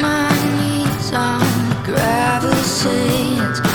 my knees on gravel sands.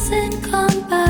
doesn't come back.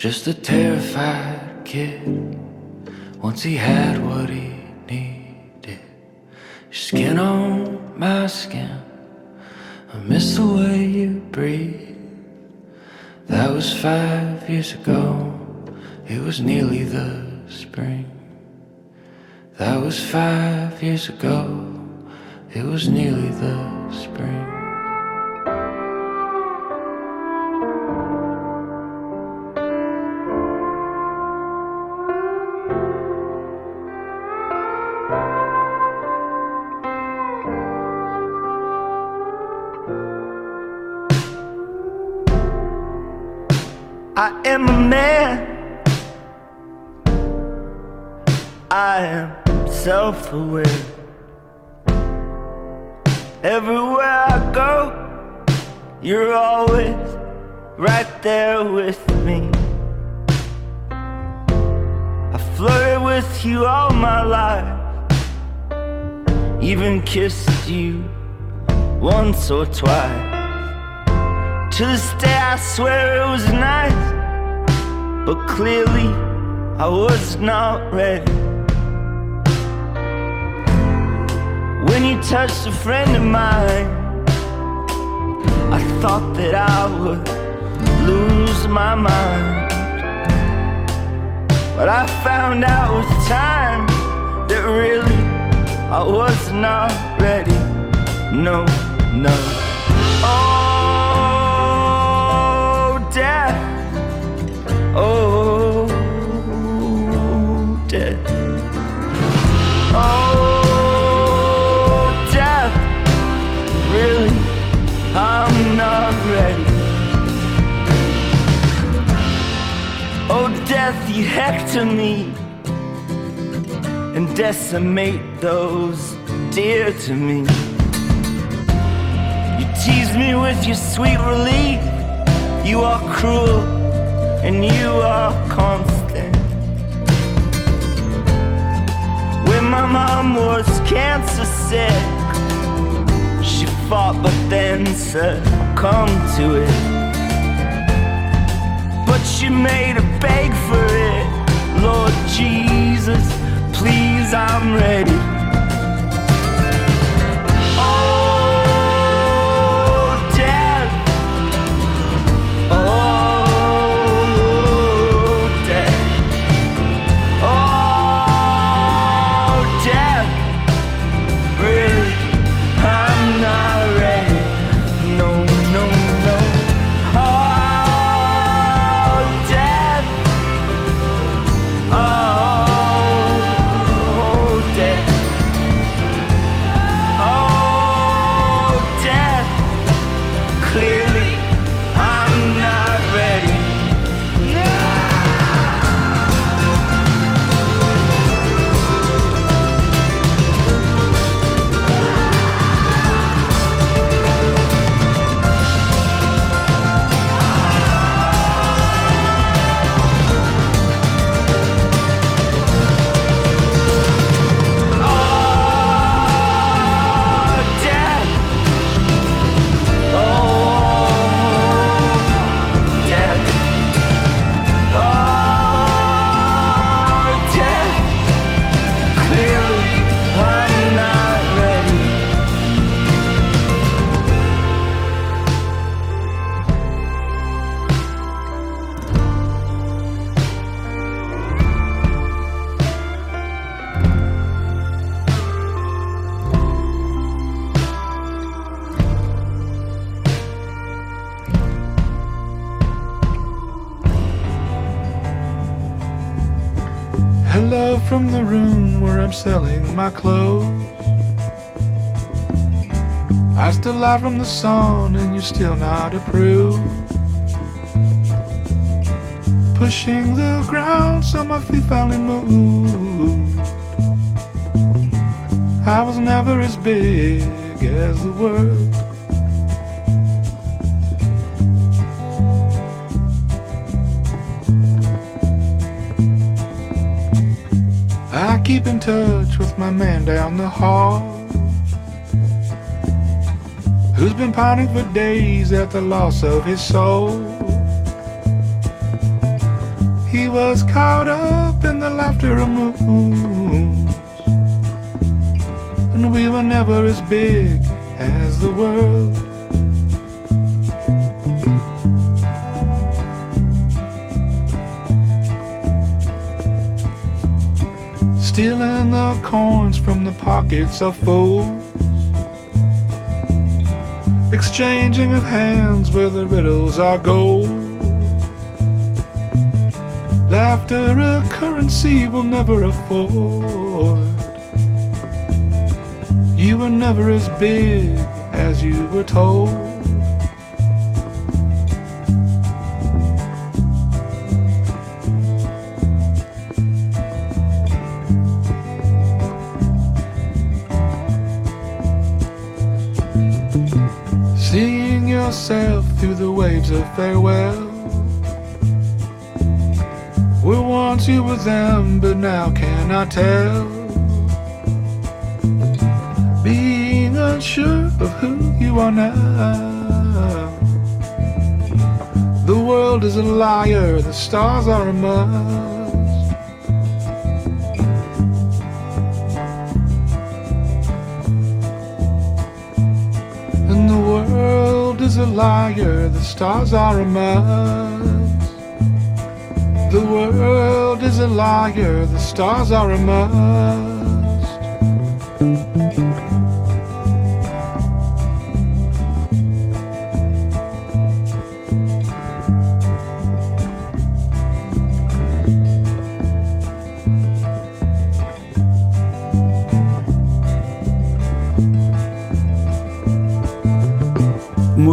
Just a terrified kid. Once he had what he needed. Skin on my skin. I miss the way you breathe. That was five years ago. It was nearly the spring. That was five years ago. It was nearly the spring. Am a man. I am self aware. Everywhere I go, you're always right there with me. I flirted with you all my life, even kissed you once or twice. To this day, I swear it was nice. But clearly, I was not ready. When you touched a friend of mine, I thought that I would lose my mind. But I found out with time that really I was not ready. No, no. Hector me and decimate those dear to me. You tease me with your sweet relief. You are cruel and you are constant. When my mom was cancer sick, she fought but then succumbed to it. But she made a beg for it, Lord Jesus please, I'm ready. I'm selling my clothes. I still lie from the sun and you're still not approved. Pushing the ground so my feet finally move. I was never as big as the world. Touch with my man down the hall. Who's been pining for days at the loss of his soul. He was caught up in the laughter of moons. And we were never as big as the world. Stealing the coins from the pockets of fools, exchanging of hands where the riddles are gold. Laughter a currency will never afford. You were never as big as you were told. Yourself through the waves of farewell. We once you were them, but now cannot tell. Being unsure of who you are now. The world is a liar, the stars are a must. A liar, the stars are a must. The world is a liar, the stars are a must.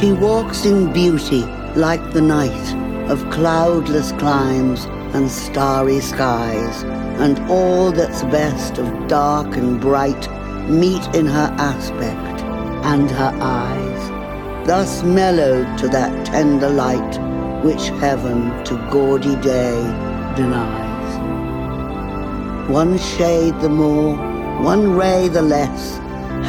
She walks in beauty like the night of cloudless climes and starry skies, and all that's best of dark and bright meet in her aspect and her eyes, thus mellowed to that tender light which heaven to gaudy day denies. One shade the more, one ray the less,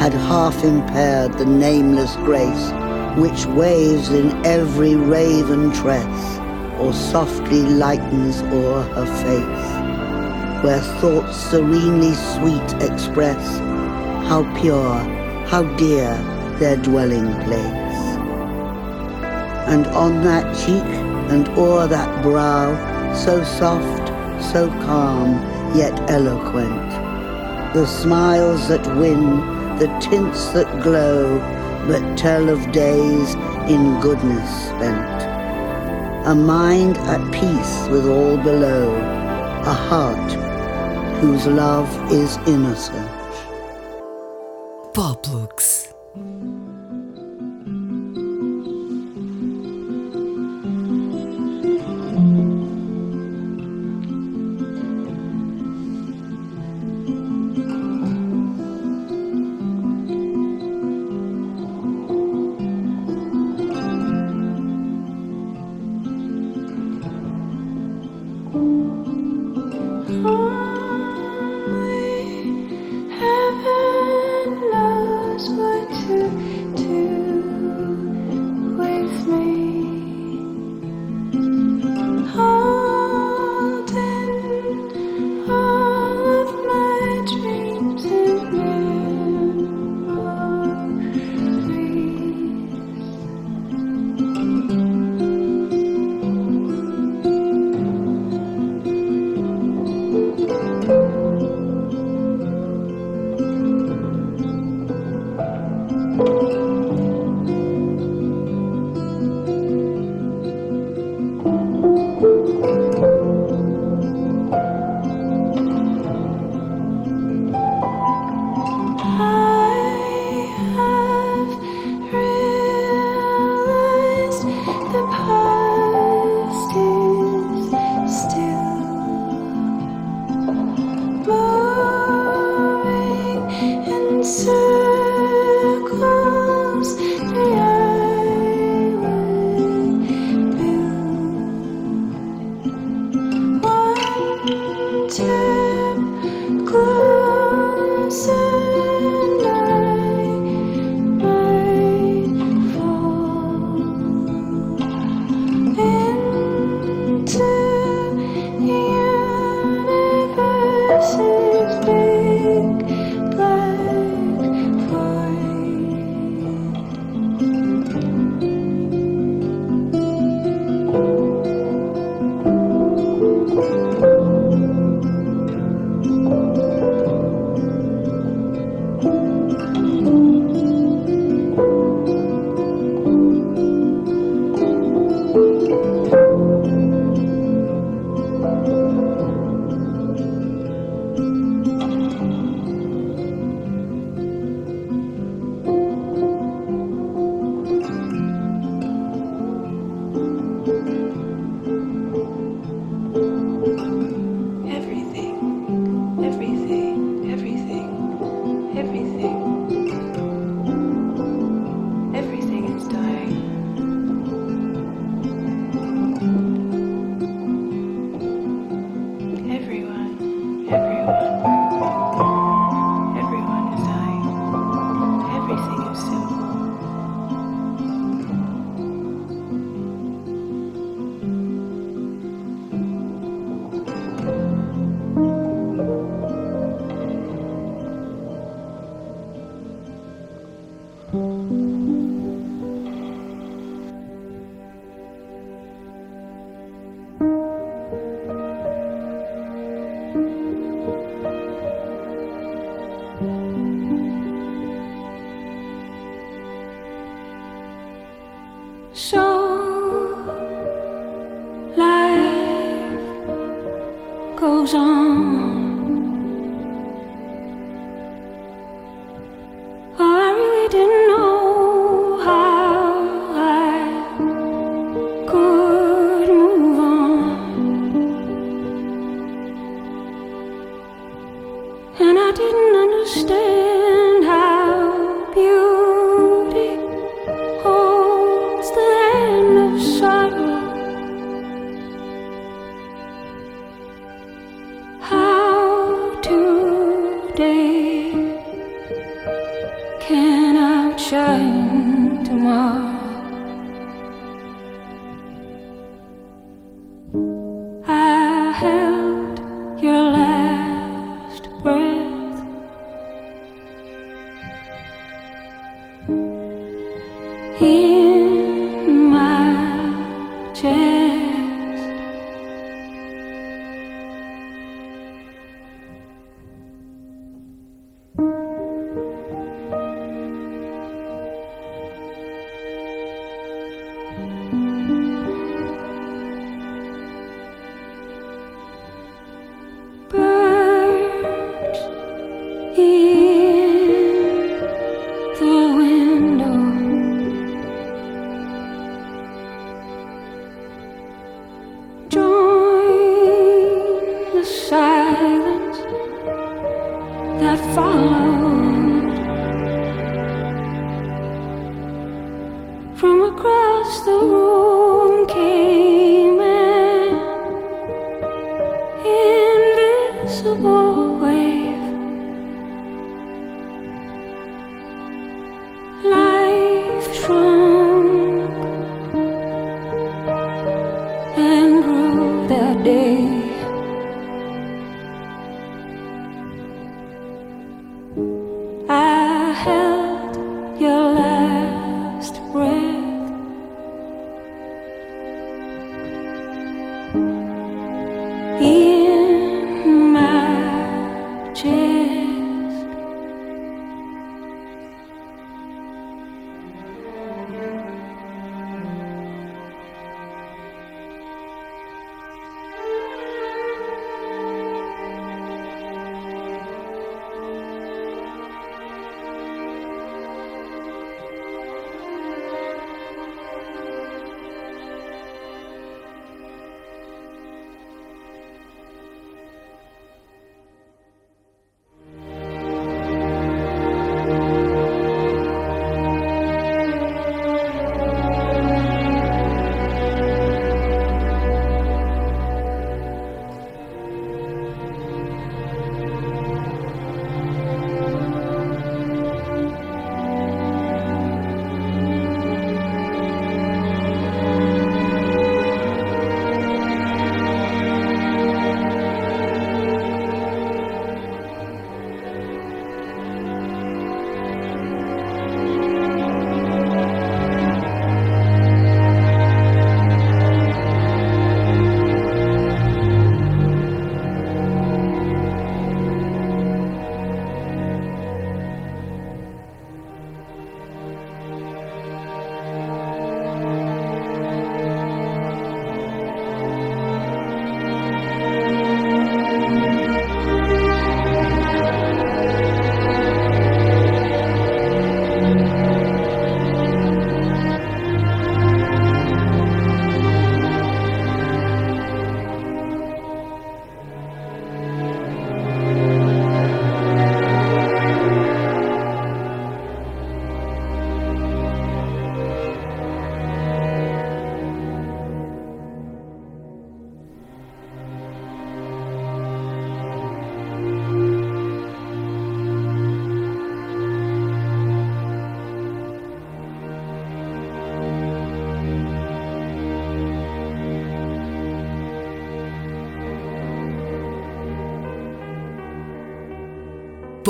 had half impaired the nameless grace which waves in every raven tress, or softly lightens o'er her face, where thoughts serenely sweet express how pure, how dear their dwelling place. And on that cheek and o'er that brow, so soft, so calm, yet eloquent, the smiles that win, the tints that glow, but tell of days in goodness spent. A mind at peace with all below, a heart whose love is innocent. Poplux.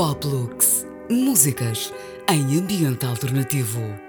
Poplux. Músicas em ambiente alternativo.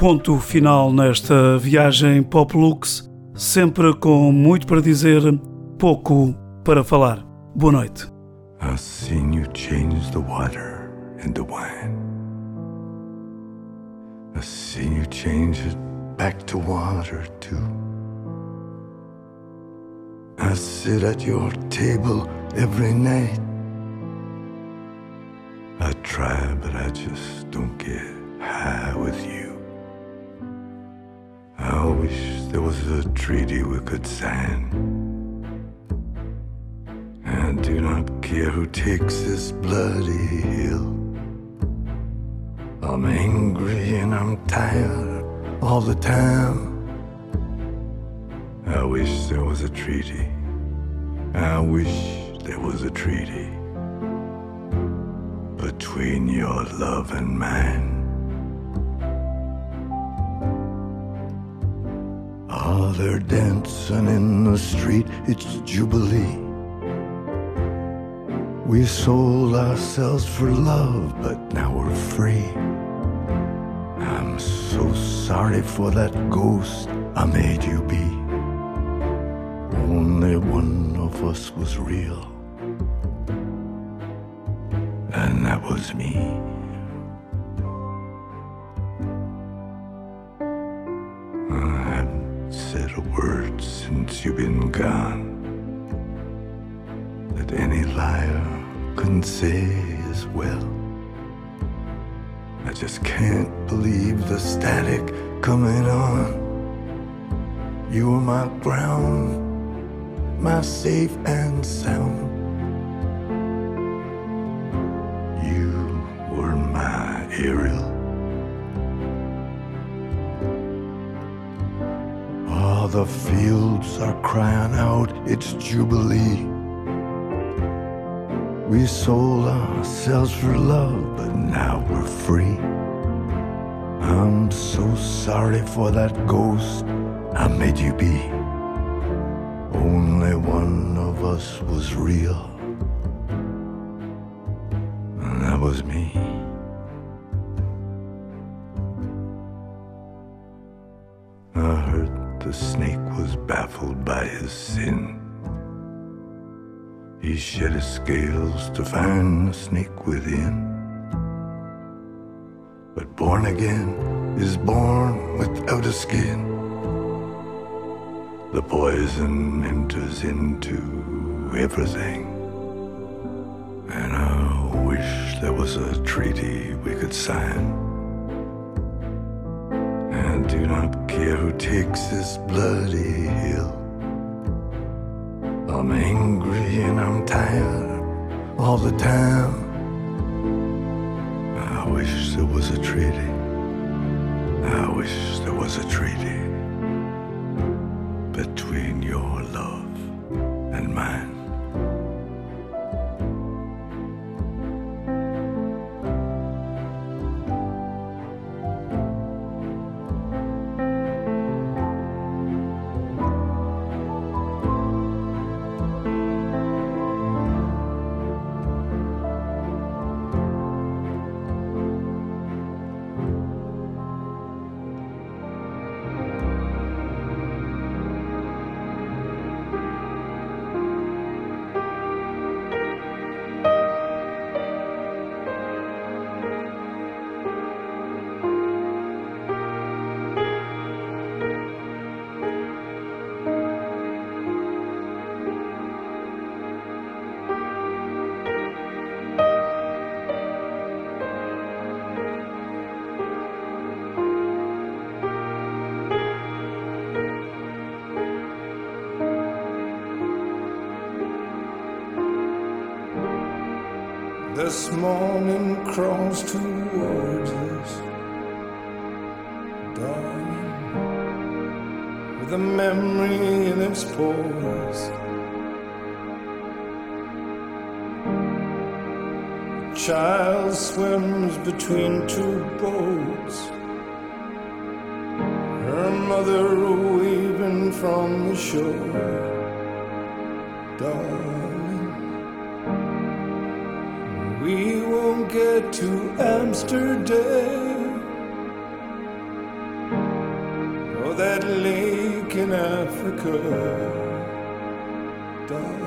Ponto final nesta viagem Pop Lux, sempre com muito para dizer, pouco para falar. Boa noite. I've you change the water into wine. I've seen you change it back to water too. I sit at your table every night. I try, but I just don't get high with you. I wish there was a treaty we could sign. I do not care who takes this bloody hill. I'm angry and I'm tired all the time. I wish there was a treaty. I wish there was a treaty between your love and mine. Ah, they're dancing in the street, it's Jubilee. We sold ourselves for love, but now we're free. I'm so sorry for that ghost I made you be. Only one of us was real, and that was me. Since you've been gone that any liar couldn't say as well. I just can't believe the static coming on. You were my ground, my safe and sound. The fields are crying out, it's Jubilee. We sold ourselves for love, but now we're free. I'm so sorry for that ghost I made you be. Only one of us was real, to find the snake within. But born again is born without a skin. The poison enters into everything. And I wish there was a treaty we could sign. I do not care who takes this bloody hill. I'm angry and I'm tired all the time. I wish there was a treaty. I wish there was a treaty between your love This morning crawls towards us, darling, with a memory in its pores. A child swims between two boats, her mother waving from the shore, darling. yesterday. or that lake in Africa. Dark.